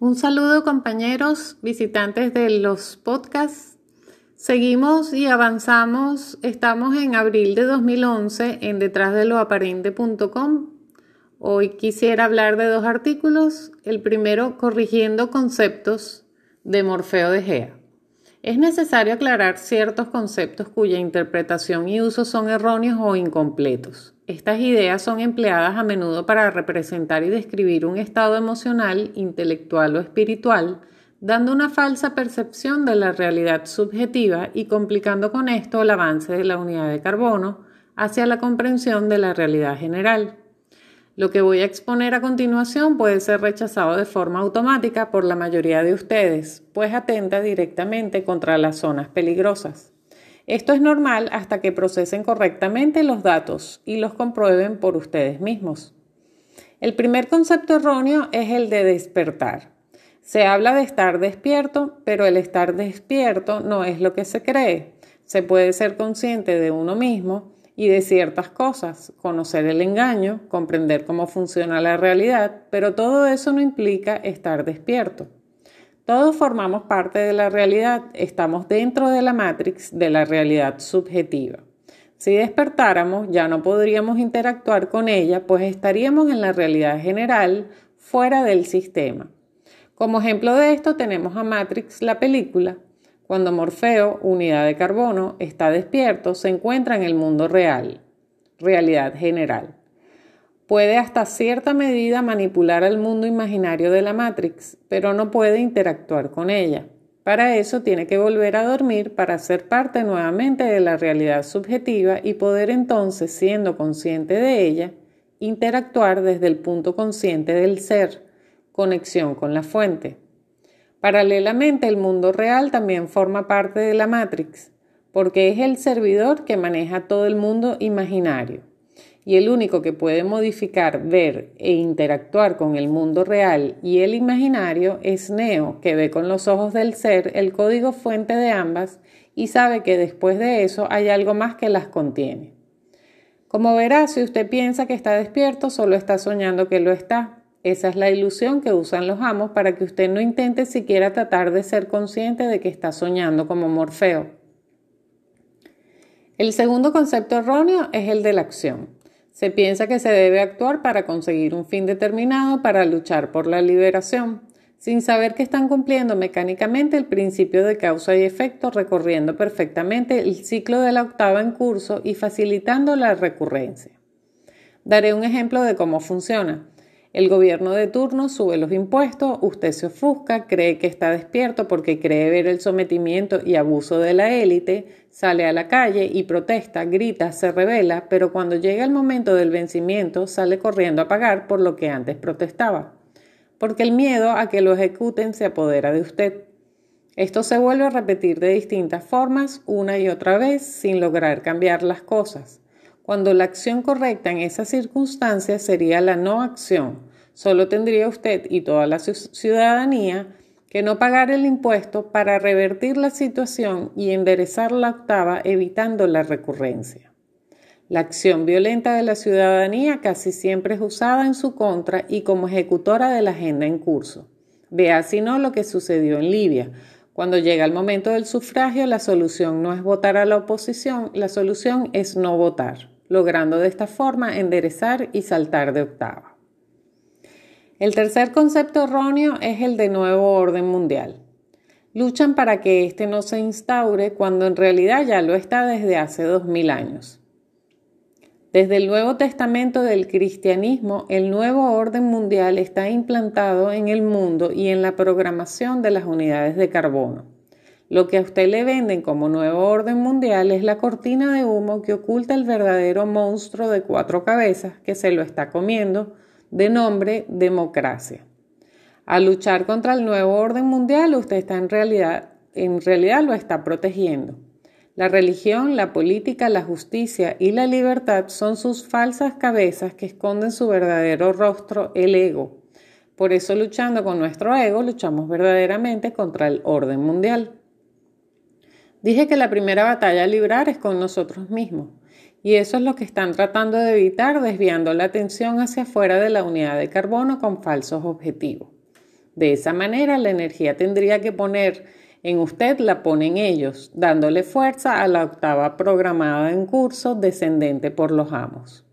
Un saludo compañeros, visitantes de los podcasts. Seguimos y avanzamos. Estamos en abril de 2011 en detrás de lo aparente.com. Hoy quisiera hablar de dos artículos. El primero, corrigiendo conceptos de Morfeo de Gea. Es necesario aclarar ciertos conceptos cuya interpretación y uso son erróneos o incompletos. Estas ideas son empleadas a menudo para representar y describir un estado emocional, intelectual o espiritual, dando una falsa percepción de la realidad subjetiva y complicando con esto el avance de la unidad de carbono hacia la comprensión de la realidad general. Lo que voy a exponer a continuación puede ser rechazado de forma automática por la mayoría de ustedes, pues atenta directamente contra las zonas peligrosas. Esto es normal hasta que procesen correctamente los datos y los comprueben por ustedes mismos. El primer concepto erróneo es el de despertar. Se habla de estar despierto, pero el estar despierto no es lo que se cree. Se puede ser consciente de uno mismo y de ciertas cosas, conocer el engaño, comprender cómo funciona la realidad, pero todo eso no implica estar despierto. Todos formamos parte de la realidad, estamos dentro de la matrix de la realidad subjetiva. Si despertáramos, ya no podríamos interactuar con ella, pues estaríamos en la realidad general, fuera del sistema. Como ejemplo de esto tenemos a Matrix, la película. Cuando Morfeo, unidad de carbono, está despierto, se encuentra en el mundo real, realidad general puede hasta cierta medida manipular al mundo imaginario de la Matrix, pero no puede interactuar con ella. Para eso tiene que volver a dormir para ser parte nuevamente de la realidad subjetiva y poder entonces, siendo consciente de ella, interactuar desde el punto consciente del ser, conexión con la fuente. Paralelamente, el mundo real también forma parte de la Matrix, porque es el servidor que maneja todo el mundo imaginario y el único que puede modificar, ver e interactuar con el mundo real y el imaginario es Neo, que ve con los ojos del ser el código fuente de ambas y sabe que después de eso hay algo más que las contiene. Como verá, si usted piensa que está despierto, solo está soñando que lo está. Esa es la ilusión que usan los amos para que usted no intente siquiera tratar de ser consciente de que está soñando como Morfeo. El segundo concepto erróneo es el de la acción. Se piensa que se debe actuar para conseguir un fin determinado, para luchar por la liberación, sin saber que están cumpliendo mecánicamente el principio de causa y efecto, recorriendo perfectamente el ciclo de la octava en curso y facilitando la recurrencia. Daré un ejemplo de cómo funciona. El gobierno de turno sube los impuestos, usted se ofusca, cree que está despierto porque cree ver el sometimiento y abuso de la élite, sale a la calle y protesta, grita, se revela, pero cuando llega el momento del vencimiento sale corriendo a pagar por lo que antes protestaba, porque el miedo a que lo ejecuten se apodera de usted. Esto se vuelve a repetir de distintas formas una y otra vez sin lograr cambiar las cosas cuando la acción correcta en esas circunstancias sería la no acción. Solo tendría usted y toda la ciudadanía que no pagar el impuesto para revertir la situación y enderezar la octava evitando la recurrencia. La acción violenta de la ciudadanía casi siempre es usada en su contra y como ejecutora de la agenda en curso. Vea si no lo que sucedió en Libia. Cuando llega el momento del sufragio, la solución no es votar a la oposición, la solución es no votar logrando de esta forma enderezar y saltar de octava. El tercer concepto erróneo es el de nuevo orden mundial. Luchan para que éste no se instaure cuando en realidad ya lo está desde hace dos mil años. Desde el Nuevo Testamento del cristianismo, el nuevo orden mundial está implantado en el mundo y en la programación de las unidades de carbono. Lo que a usted le venden como nuevo orden mundial es la cortina de humo que oculta el verdadero monstruo de cuatro cabezas que se lo está comiendo, de nombre democracia. Al luchar contra el nuevo orden mundial, usted está en realidad, en realidad lo está protegiendo. La religión, la política, la justicia y la libertad son sus falsas cabezas que esconden su verdadero rostro, el ego. Por eso luchando con nuestro ego, luchamos verdaderamente contra el orden mundial. Dije que la primera batalla a librar es con nosotros mismos, y eso es lo que están tratando de evitar desviando la atención hacia afuera de la unidad de carbono con falsos objetivos. De esa manera, la energía tendría que poner en usted, la pone en ellos, dándole fuerza a la octava programada en curso descendente por los amos.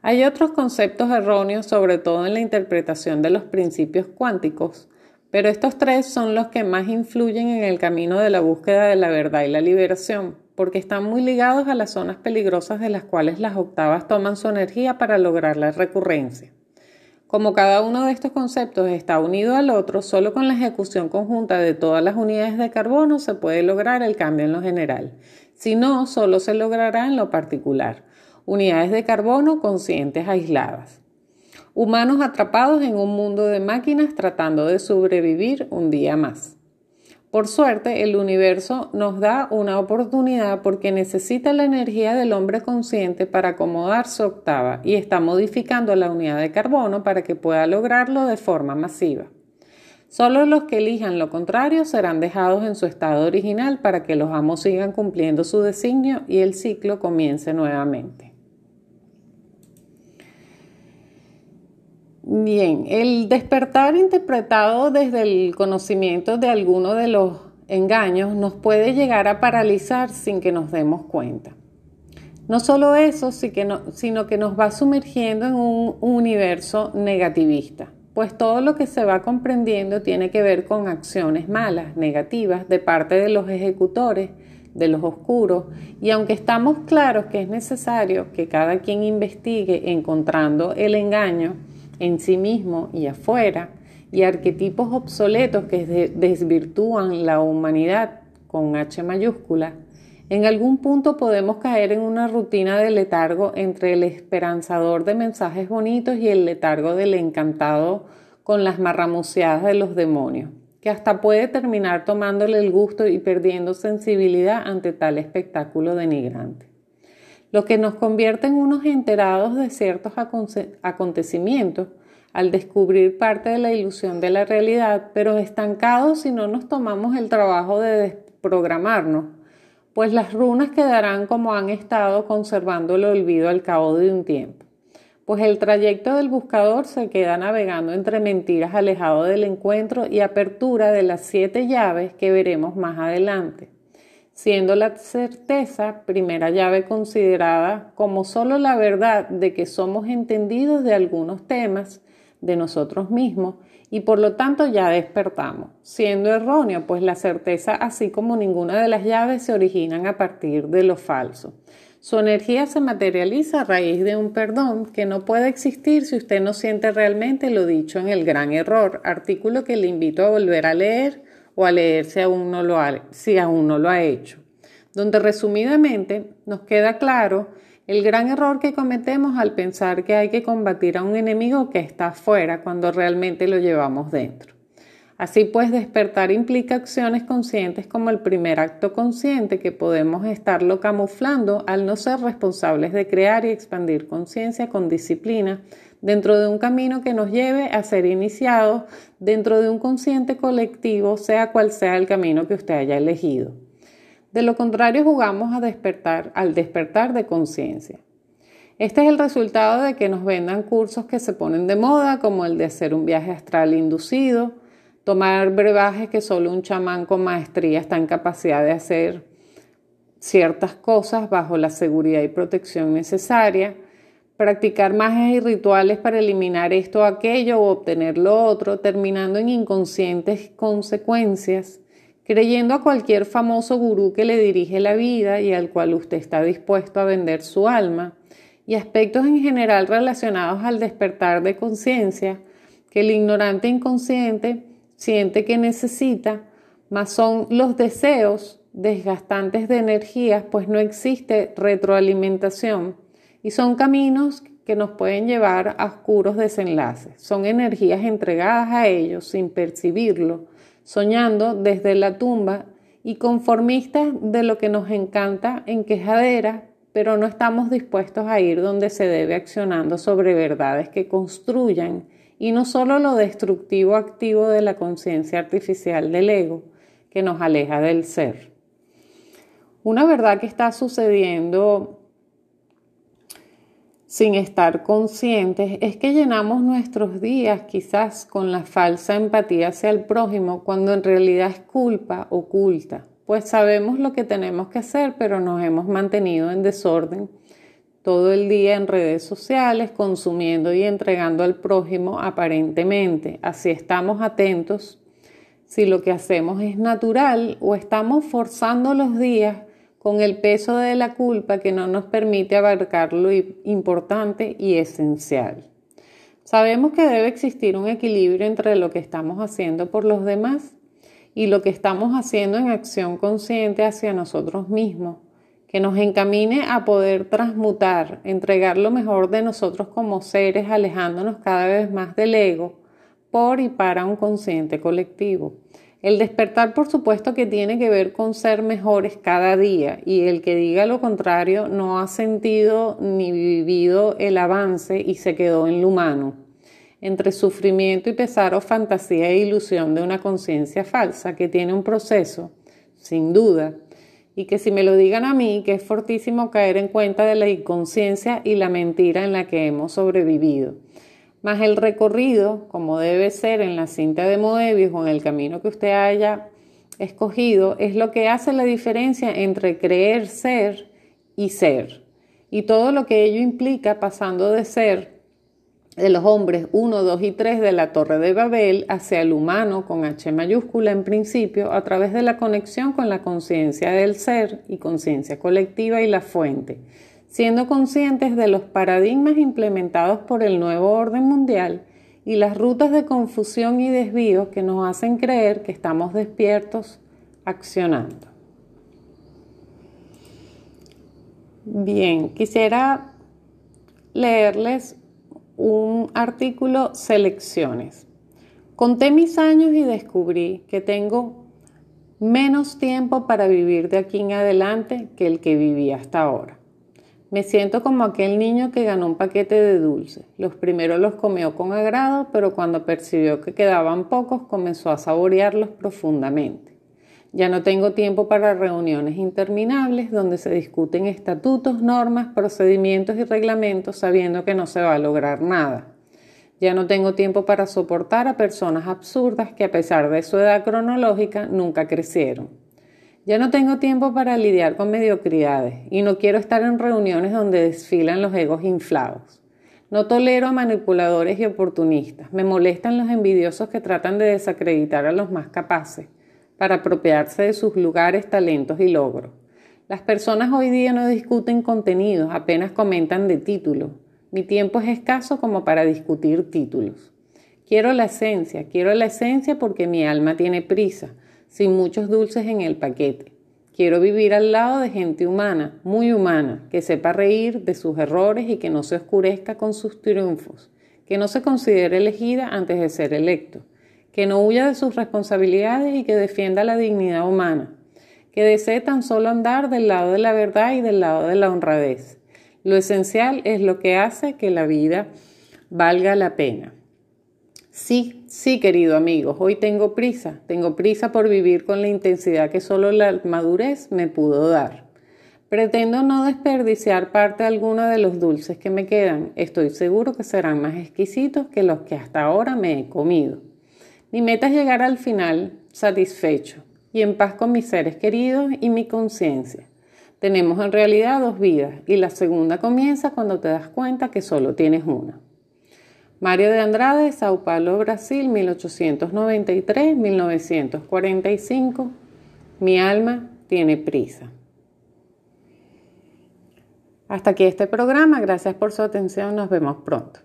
Hay otros conceptos erróneos, sobre todo en la interpretación de los principios cuánticos, pero estos tres son los que más influyen en el camino de la búsqueda de la verdad y la liberación, porque están muy ligados a las zonas peligrosas de las cuales las octavas toman su energía para lograr la recurrencia. Como cada uno de estos conceptos está unido al otro, solo con la ejecución conjunta de todas las unidades de carbono se puede lograr el cambio en lo general. Si no, solo se logrará en lo particular. Unidades de carbono conscientes aisladas humanos atrapados en un mundo de máquinas tratando de sobrevivir un día más. Por suerte, el universo nos da una oportunidad porque necesita la energía del hombre consciente para acomodar su octava y está modificando la unidad de carbono para que pueda lograrlo de forma masiva. Solo los que elijan lo contrario serán dejados en su estado original para que los amos sigan cumpliendo su designio y el ciclo comience nuevamente. Bien, el despertar interpretado desde el conocimiento de alguno de los engaños nos puede llegar a paralizar sin que nos demos cuenta. No solo eso, sino que nos va sumergiendo en un universo negativista, pues todo lo que se va comprendiendo tiene que ver con acciones malas, negativas, de parte de los ejecutores, de los oscuros, y aunque estamos claros que es necesario que cada quien investigue encontrando el engaño, en sí mismo y afuera, y arquetipos obsoletos que desvirtúan la humanidad con H mayúscula, en algún punto podemos caer en una rutina de letargo entre el esperanzador de mensajes bonitos y el letargo del encantado con las marramuceadas de los demonios, que hasta puede terminar tomándole el gusto y perdiendo sensibilidad ante tal espectáculo denigrante lo que nos convierte en unos enterados de ciertos acontecimientos al descubrir parte de la ilusión de la realidad, pero estancados si no nos tomamos el trabajo de desprogramarnos, pues las runas quedarán como han estado conservando el olvido al cabo de un tiempo. Pues el trayecto del buscador se queda navegando entre mentiras alejado del encuentro y apertura de las siete llaves que veremos más adelante siendo la certeza primera llave considerada como solo la verdad de que somos entendidos de algunos temas de nosotros mismos y por lo tanto ya despertamos, siendo erróneo, pues la certeza, así como ninguna de las llaves, se originan a partir de lo falso. Su energía se materializa a raíz de un perdón que no puede existir si usted no siente realmente lo dicho en el gran error, artículo que le invito a volver a leer o a leer si aún no lo ha, si aún no lo ha hecho, donde resumidamente nos queda claro el gran error que cometemos al pensar que hay que combatir a un enemigo que está afuera cuando realmente lo llevamos dentro. Así pues, despertar implica acciones conscientes como el primer acto consciente que podemos estarlo camuflando al no ser responsables de crear y expandir conciencia con disciplina dentro de un camino que nos lleve a ser iniciados dentro de un consciente colectivo, sea cual sea el camino que usted haya elegido. De lo contrario, jugamos a despertar, al despertar de conciencia. Este es el resultado de que nos vendan cursos que se ponen de moda, como el de hacer un viaje astral inducido, tomar brebajes que solo un chamán con maestría está en capacidad de hacer ciertas cosas bajo la seguridad y protección necesaria, practicar magias y rituales para eliminar esto o aquello o obtener lo otro, terminando en inconscientes consecuencias, creyendo a cualquier famoso gurú que le dirige la vida y al cual usted está dispuesto a vender su alma, y aspectos en general relacionados al despertar de conciencia que el ignorante inconsciente siente que necesita, más son los deseos desgastantes de energías, pues no existe retroalimentación y son caminos que nos pueden llevar a oscuros desenlaces. Son energías entregadas a ellos sin percibirlo, soñando desde la tumba y conformistas de lo que nos encanta en quejadera, pero no estamos dispuestos a ir donde se debe accionando sobre verdades que construyan y no solo lo destructivo activo de la conciencia artificial del ego que nos aleja del ser. Una verdad que está sucediendo sin estar conscientes es que llenamos nuestros días quizás con la falsa empatía hacia el prójimo cuando en realidad es culpa oculta, pues sabemos lo que tenemos que hacer pero nos hemos mantenido en desorden todo el día en redes sociales consumiendo y entregando al prójimo aparentemente. Así estamos atentos si lo que hacemos es natural o estamos forzando los días con el peso de la culpa que no nos permite abarcar lo importante y esencial. Sabemos que debe existir un equilibrio entre lo que estamos haciendo por los demás y lo que estamos haciendo en acción consciente hacia nosotros mismos, que nos encamine a poder transmutar, entregar lo mejor de nosotros como seres, alejándonos cada vez más del ego por y para un consciente colectivo. El despertar, por supuesto, que tiene que ver con ser mejores cada día y el que diga lo contrario no ha sentido ni vivido el avance y se quedó en lo humano, entre sufrimiento y pesar o fantasía e ilusión de una conciencia falsa que tiene un proceso, sin duda, y que si me lo digan a mí, que es fortísimo caer en cuenta de la inconsciencia y la mentira en la que hemos sobrevivido más el recorrido, como debe ser en la cinta de Moebius o en el camino que usted haya escogido, es lo que hace la diferencia entre creer ser y ser. Y todo lo que ello implica pasando de ser de los hombres 1, 2 y 3 de la Torre de Babel hacia el humano con H mayúscula en principio a través de la conexión con la conciencia del ser y conciencia colectiva y la fuente siendo conscientes de los paradigmas implementados por el nuevo orden mundial y las rutas de confusión y desvío que nos hacen creer que estamos despiertos accionando. Bien, quisiera leerles un artículo Selecciones. Conté mis años y descubrí que tengo menos tiempo para vivir de aquí en adelante que el que viví hasta ahora. Me siento como aquel niño que ganó un paquete de dulces. Los primeros los comió con agrado, pero cuando percibió que quedaban pocos comenzó a saborearlos profundamente. Ya no tengo tiempo para reuniones interminables donde se discuten estatutos, normas, procedimientos y reglamentos sabiendo que no se va a lograr nada. Ya no tengo tiempo para soportar a personas absurdas que a pesar de su edad cronológica nunca crecieron. Ya no tengo tiempo para lidiar con mediocridades y no quiero estar en reuniones donde desfilan los egos inflados. No tolero a manipuladores y oportunistas. Me molestan los envidiosos que tratan de desacreditar a los más capaces para apropiarse de sus lugares, talentos y logros. Las personas hoy día no discuten contenidos, apenas comentan de títulos. Mi tiempo es escaso como para discutir títulos. Quiero la esencia, quiero la esencia porque mi alma tiene prisa sin muchos dulces en el paquete. Quiero vivir al lado de gente humana, muy humana, que sepa reír de sus errores y que no se oscurezca con sus triunfos, que no se considere elegida antes de ser electo, que no huya de sus responsabilidades y que defienda la dignidad humana, que desee tan solo andar del lado de la verdad y del lado de la honradez. Lo esencial es lo que hace que la vida valga la pena. Sí, sí, querido amigo, hoy tengo prisa, tengo prisa por vivir con la intensidad que solo la madurez me pudo dar. Pretendo no desperdiciar parte alguna de los dulces que me quedan, estoy seguro que serán más exquisitos que los que hasta ahora me he comido. Mi meta es llegar al final satisfecho y en paz con mis seres queridos y mi conciencia. Tenemos en realidad dos vidas y la segunda comienza cuando te das cuenta que solo tienes una. Mario de Andrade, Sao Paulo, Brasil, 1893-1945. Mi alma tiene prisa. Hasta aquí este programa. Gracias por su atención. Nos vemos pronto.